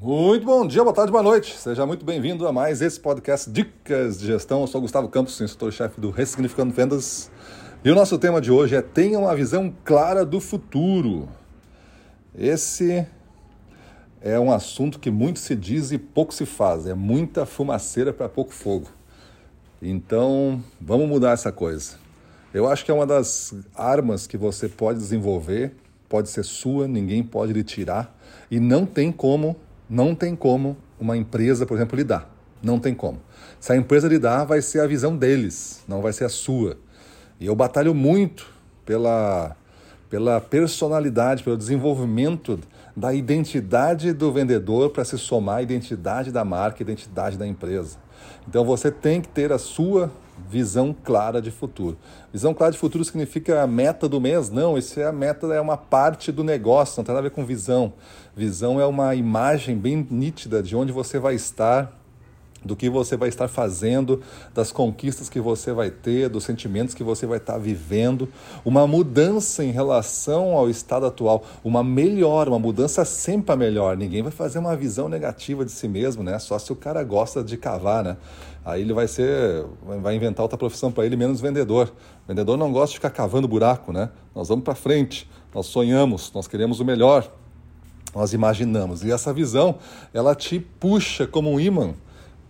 Muito bom dia, boa tarde, boa noite. Seja muito bem-vindo a mais esse podcast Dicas de Gestão. Eu sou Gustavo Campos, instrutor-chefe do Ressignificando Vendas. E o nosso tema de hoje é Tenha uma visão clara do futuro. Esse é um assunto que muito se diz e pouco se faz. É muita fumaceira para pouco fogo. Então, vamos mudar essa coisa. Eu acho que é uma das armas que você pode desenvolver, pode ser sua, ninguém pode lhe tirar, e não tem como, não tem como uma empresa, por exemplo, lidar. Não tem como. Se a empresa lidar, vai ser a visão deles, não vai ser a sua. E eu batalho muito pela, pela personalidade, pelo desenvolvimento da identidade do vendedor para se somar à identidade da marca, à identidade da empresa. Então você tem que ter a sua visão clara de futuro. Visão clara de futuro significa a meta do mês? Não, isso é a meta, é uma parte do negócio, não tem nada a ver com visão. Visão é uma imagem bem nítida de onde você vai estar do que você vai estar fazendo, das conquistas que você vai ter, dos sentimentos que você vai estar vivendo, uma mudança em relação ao estado atual, uma melhora, uma mudança sempre a melhor. Ninguém vai fazer uma visão negativa de si mesmo, né? Só se o cara gosta de cavar, né? Aí ele vai ser, vai inventar outra profissão para ele, menos vendedor. Vendedor não gosta de ficar cavando buraco, né? Nós vamos para frente, nós sonhamos, nós queremos o melhor, nós imaginamos. E essa visão, ela te puxa como um imã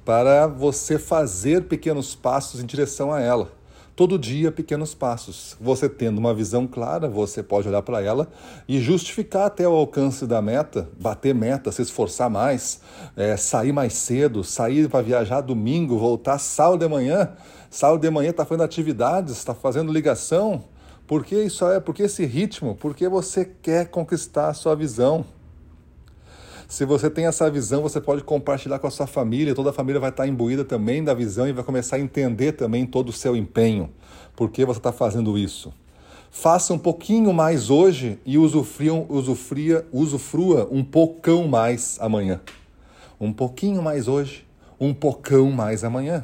para você fazer pequenos passos em direção a ela. Todo dia, pequenos passos. Você tendo uma visão clara, você pode olhar para ela e justificar até o alcance da meta, bater meta, se esforçar mais, é, sair mais cedo, sair para viajar domingo, voltar sábado de manhã. Sábado de manhã está fazendo atividades, está fazendo ligação. Por que isso é? Por que esse ritmo? Porque você quer conquistar a sua visão. Se você tem essa visão, você pode compartilhar com a sua família, toda a família vai estar imbuída também da visão e vai começar a entender também todo o seu empenho. Por que você está fazendo isso? Faça um pouquinho mais hoje e usufria, usufrua um pocão mais amanhã. Um pouquinho mais hoje, um pocão mais amanhã.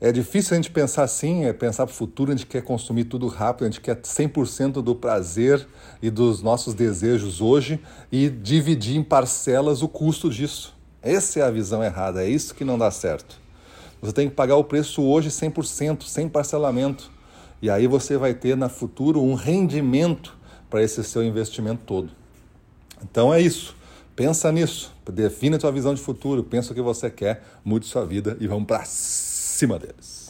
É difícil a gente pensar assim, é pensar para o futuro, a gente quer consumir tudo rápido, a gente quer 100% do prazer e dos nossos desejos hoje e dividir em parcelas o custo disso. Essa é a visão errada, é isso que não dá certo. Você tem que pagar o preço hoje 100%, sem parcelamento. E aí você vai ter na futuro um rendimento para esse seu investimento todo. Então é isso. Pensa nisso, defina a sua visão de futuro, pensa o que você quer, mude sua vida e vamos para cima deles.